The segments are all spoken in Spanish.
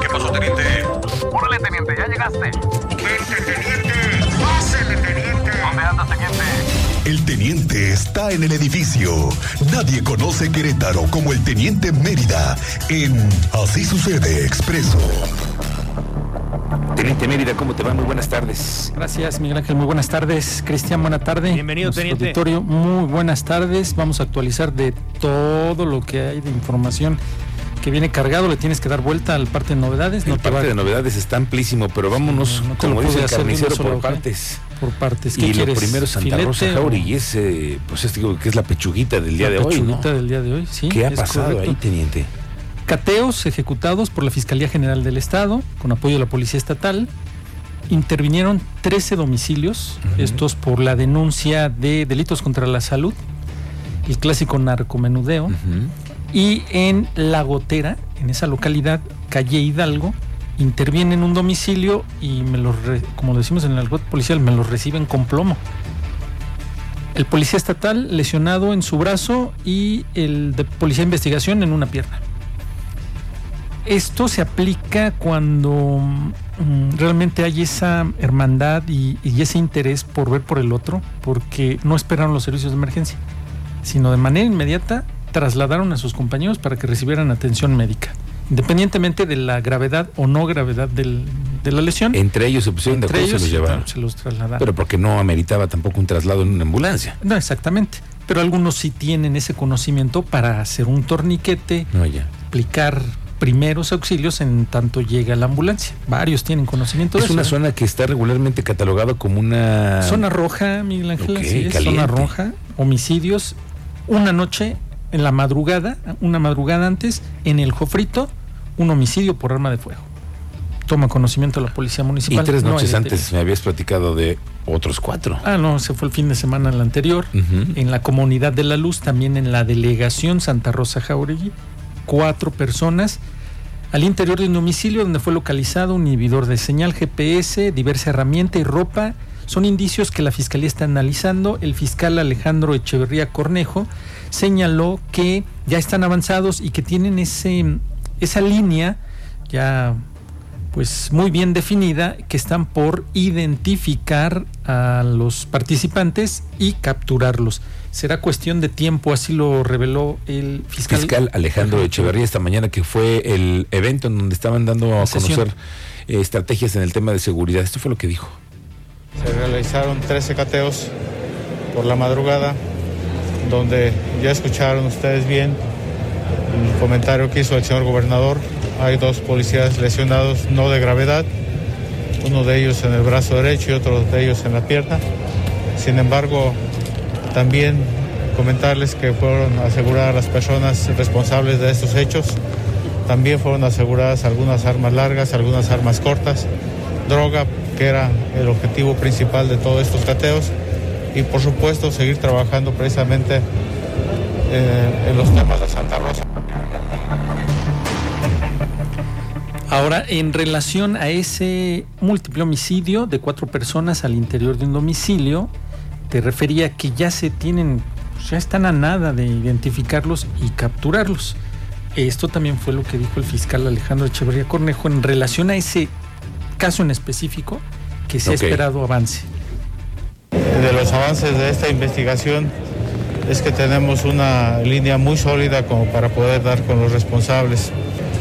¿Qué pasó, teniente? Órale, teniente, ya llegaste. ¡Vente, teniente! ¡Pásele, teniente! ¿Dónde andas, teniente? El teniente está en el edificio. Nadie conoce Querétaro como el teniente Mérida en Así sucede expreso. Teniente Mérida, ¿cómo te va? Muy buenas tardes. Gracias, Miguel Ángel. Muy buenas tardes. Cristian, buena tarde. Bienvenido, Nuestro teniente. auditorio, muy buenas tardes. Vamos a actualizar de todo lo que hay de información que viene cargado. Le tienes que dar vuelta al parte de novedades. El No te va parte de novedades está amplísimo, pero vámonos, no lo como dice el carnicero, por hoja. partes. por partes. ¿Qué Y lo quieres? primero es Santa ¿Filete Rosa o Jauregui, es, eh, pues es, digo, que es la pechuguita del día la de hoy, ¿no? pechuguita del día de hoy? Sí, ¿Qué ha pasado correcto. ahí, teniente? Cateos ejecutados por la Fiscalía General del Estado, con apoyo de la Policía Estatal. Intervinieron 13 domicilios, estos por la denuncia de delitos contra la salud, el clásico narcomenudeo. Ujú. Y en La Gotera, en esa localidad, calle Hidalgo, interviene en un domicilio y me los, como decimos en el argot policial, me los reciben con plomo. El policía estatal lesionado en su brazo y el de policía de investigación en una pierna. Esto se aplica cuando mm, realmente hay esa hermandad y, y ese interés por ver por el otro, porque no esperaron los servicios de emergencia, sino de manera inmediata trasladaron a sus compañeros para que recibieran atención médica, independientemente de la gravedad o no gravedad del- de la lesión. Entre ellos se pusieron de acuerdo y se ellos los llevaron. se los trasladaron. Pero porque no ameritaba tampoco un traslado en una ambulancia. no, exactamente. Pero algunos sí tienen ese conocimiento para hacer un torniquete, No, ya. aplicar primeros auxilios en tanto llega la ambulancia. Varios tienen conocimiento de Es eso. una ¿eh? zona que está regularmente catalogada como una... Zona roja, Miguel Ángel, Ok, así es, zona roja, homicidios, una noche en la madrugada, una madrugada antes, en el Jofrito, un homicidio por arma de fuego. Toma conocimiento la policía Y municipal. tres no hay noches antes me habías platicado de otros cuatro. Ah, no, se fue el fin de semana el anterior. En la Comunidad de la Luz, también en la delegación Santa Rosa Jauregui, cuatro personas al interior de un domicilio donde fue localizado un inhibidor de señal GPS, diversa herramienta y ropa. Son indicios que la Fiscalía está analizando. El fiscal Alejandro Echeverría Cornejo señaló que ya están avanzados y que tienen ese, esa línea ya pues muy bien definida que están por identificar a los participantes y capturarlos. Será cuestión de tiempo, así lo reveló el fiscal. fiscal Alejandro. Echeverría esta mañana, que fue el evento en donde estaban dando a conocer eh, estrategias en el tema de seguridad. Esto fue lo que dijo. Se realizaron 13 cateos por la madrugada, donde ya escucharon ustedes bien el comentario que hizo el señor gobernador. Hay dos policías lesionados, no de gravedad, uno de ellos en el brazo derecho y otro de ellos en la pierna. Sin embargo, también comentarles que fueron aseguradas las personas responsables de estos hechos. También fueron aseguradas algunas armas largas, algunas armas cortas, droga, que era el objetivo principal de todos estos cateos, y por supuesto seguir trabajando precisamente eh, en los temas de Santa Rosa. Ahora, en relación a ese múltiple homicidio de cuatro personas al interior de un domicilio, te refería que ya se tienen, pues, ya están a nada de identificarlos y capturarlos. Esto también fue lo que dijo el fiscal Alejandro Echeverría Cornejo en relación a ese caso en específico que se Ok. ha esperado avance. De los avances de esta investigación es que tenemos una línea muy sólida como para poder dar con los responsables.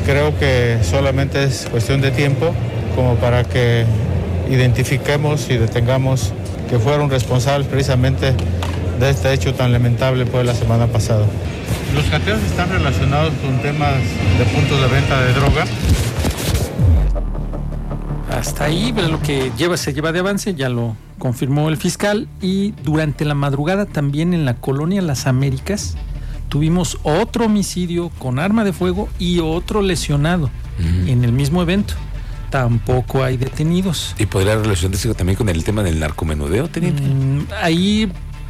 Creo que solamente es cuestión de tiempo como para que identifiquemos y detengamos que fueron responsables precisamente de este hecho tan lamentable pues la semana pasada. Los cateos están relacionados con temas de puntos de venta de droga. Hasta ahí lo que lleva, se lleva de avance, ya lo confirmó el fiscal. Y durante la madrugada también en la colonia Las Américas tuvimos otro homicidio con arma de fuego y otro lesionado en el mismo evento. Tampoco hay detenidos. ¿Y podría relacionarse también con el tema del narcomenudeo, teniente? Mm, ahí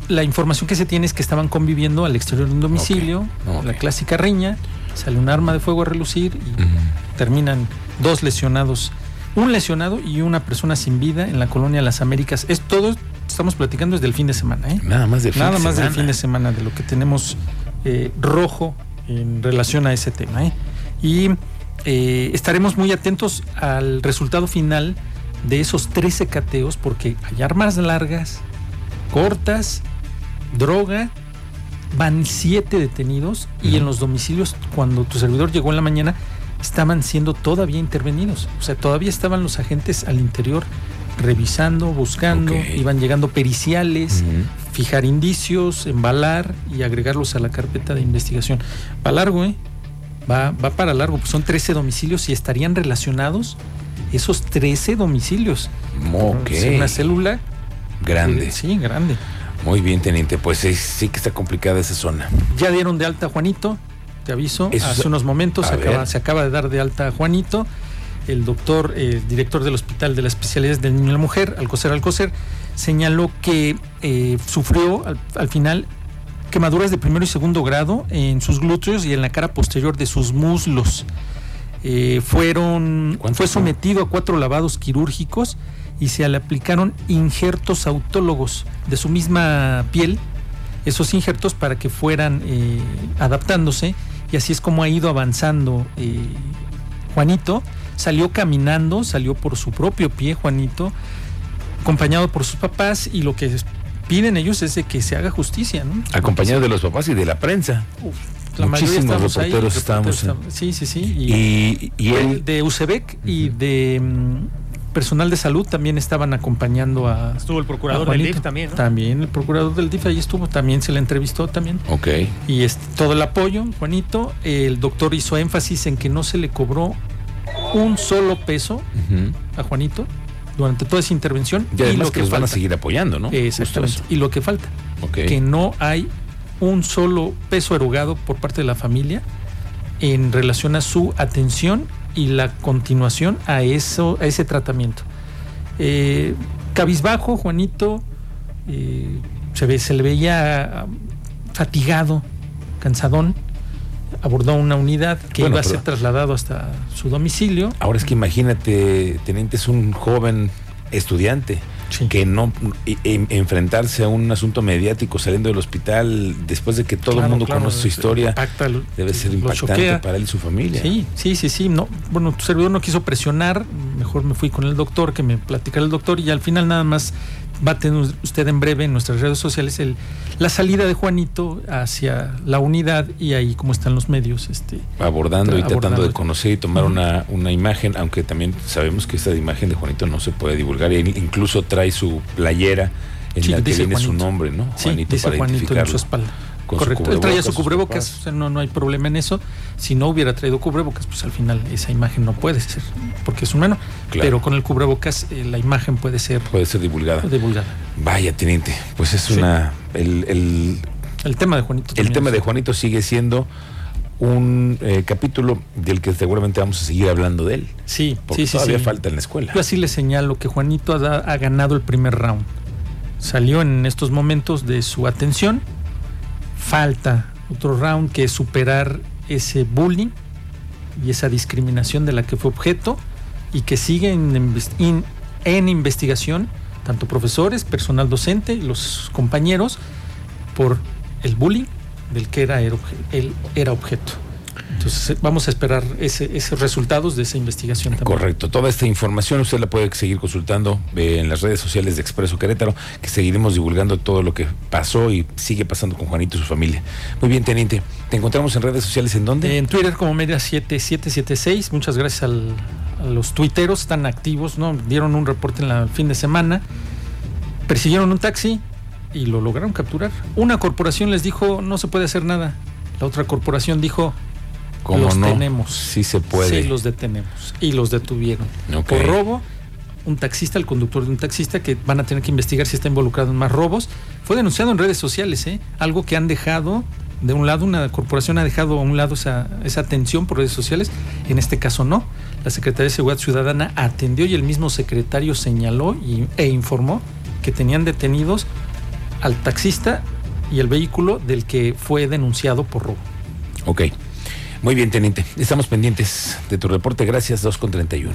la información que se tiene es que estaban conviviendo al exterior de un domicilio, la clásica riña, sale un arma de fuego a relucir y terminan dos lesionados, un lesionado y una persona sin vida en la colonia Las Américas. Es todo, estamos platicando desde el fin de semana, ¿eh? Nada más de fin Nada de más del fin de semana de lo que tenemos eh, rojo en relación a ese tema. ¿eh? Y eh, estaremos muy atentos al resultado final de esos 13 cateos porque hay armas largas, cortas, droga, van siete detenidos y en los domicilios cuando tu servidor llegó en la mañana estaban siendo todavía intervenidos. O sea, todavía estaban los agentes al interior revisando, buscando, iban llegando periciales, fijar indicios, embalar y agregarlos a la carpeta de investigación. Va largo, ¿eh? Va, va para largo, pues son 13 domicilios y estarían relacionados esos 13 domicilios. Es una célula Grande. Sí, grande. Muy bien, teniente. Pues sí, sí que está complicada esa zona. Ya dieron de alta a Juanito, te aviso, Eso hace unos momentos se acaba, ver. se acaba de dar de alta Juanito. El doctor, eh, director del Hospital de las Especialidades del Niño y la Mujer, Alcocer Alcocer, señaló que eh, sufrió al, al final quemaduras de primero y segundo grado en sus glúteos y en la cara posterior de sus muslos. Eh, fueron, ¿Cuánto fue fue? sometido a cuatro lavados quirúrgicos y se le aplicaron injertos autólogos de su misma piel, esos injertos para que fueran eh, adaptándose y así es como ha ido avanzando eh, Juanito. Salió caminando, salió por su propio pie Juanito, acompañado por sus papás y lo que piden ellos es de que se haga justicia, ¿no? Acompañado de los papás y de la prensa. La mayoría Muchísimos estamos reporteros en- estamos- Sí, sí, sí. y- Y, y de, él. de UCEBEC y de personal de salud también estaban acompañando a. Estuvo el procurador del. DIF también, ¿no? También, el procurador del DIF ahí estuvo, también se le entrevistó también. Ok. Y este, todo el apoyo, Juanito. El doctor hizo énfasis en que no se le cobró un solo peso a Juanito durante toda esa intervención. Y además lo que los van a falta- seguir apoyando, ¿no? Exactamente. Y lo que falta, que no hay un solo peso erogado por parte de la familia en relación a su atención y la continuación a eso a ese tratamiento. Eh, cabizbajo, Juanito, eh, se, ve, se le veía ah, fatigado, cansadón, abordó una unidad que Bueno, iba a ser trasladado hasta su domicilio. Ahora es que imagínate, teniente, es un joven estudiante Sí. que no e- e- enfrentarse a un asunto mediático saliendo del hospital después de que todo el mundo claro, conoce su es- historia impacta, debe ser impactante para él y su familia. Sí, sí, sí, sí. No, bueno, tu servidor no quiso presionar, mejor me fui con el doctor, que me platicara el doctor, y al final nada más va a tener usted en breve en nuestras redes sociales el, la salida de Juanito hacia la unidad y ahí como están los medios. Este, abordando y tratando Abordando. de conocer y tomar una, una imagen, aunque también sabemos que esta imagen de Juanito no se puede divulgar. Él incluso trae su playera en Sí, la que viene su Juanito. nombre, ¿no? sí, dice Juanito en su espalda. Con Correcto. Él traía su cubrebocas, o sea, no, no hay problema en eso. Si no hubiera traído cubrebocas, pues al final esa imagen no puede ser, porque es humano. Claro. Pero con el cubrebocas eh, la imagen puede ser Puede ser divulgada. divulgada. Vaya, teniente, pues es Sí. una... El, el, El tema de Juanito. el tema de Juanito sigue siendo un eh, capítulo del que seguramente vamos a seguir hablando de él. Sí, Porque sí, sí. todavía sí. falta en la escuela. Yo así le señalo que Juanito ha, da- ha ganado el primer round. Salió en estos momentos de su atención. Falta otro round que es superar ese bullying y esa discriminación de la que fue objeto y que sigue en, inves- in- en investigación tanto profesores, personal docente y los compañeros por el bullying del que era, él era objeto. Entonces eh, vamos a esperar ese- esos resultados de esa investigación también. Correcto. Toda esta información usted la puede seguir consultando eh, en las redes sociales de Expreso Querétaro, que seguiremos divulgando todo lo que pasó y sigue pasando con Juanito y su familia. Muy bien, teniente. ¿Te encontramos en redes sociales en dónde? En Twitter como Media 7776. Muchas gracias al- a los tuiteros, están activos, ¿no? Dieron un reporte en el fin de semana. Persiguieron un taxi y lo lograron capturar. Una corporación les dijo no se puede hacer nada. La otra corporación dijo ¿Cómo los no? tenemos. Sí se puede. Sí, los detenemos. Y los detuvieron. Por robo, un taxista, el conductor de un taxista, que van a tener que investigar si está involucrado en más robos, fue denunciado en redes sociales, ¿eh? Algo que han dejado, de un lado, una corporación ha dejado a un lado esa, esa atención por redes sociales, en este caso no. La Secretaría de Seguridad Ciudadana atendió y el mismo secretario señaló y- e informó que tenían detenidos al taxista y el vehículo del que fue denunciado por robo. Ok. Muy bien, teniente. Estamos pendientes de tu reporte. Gracias, 2 con 31.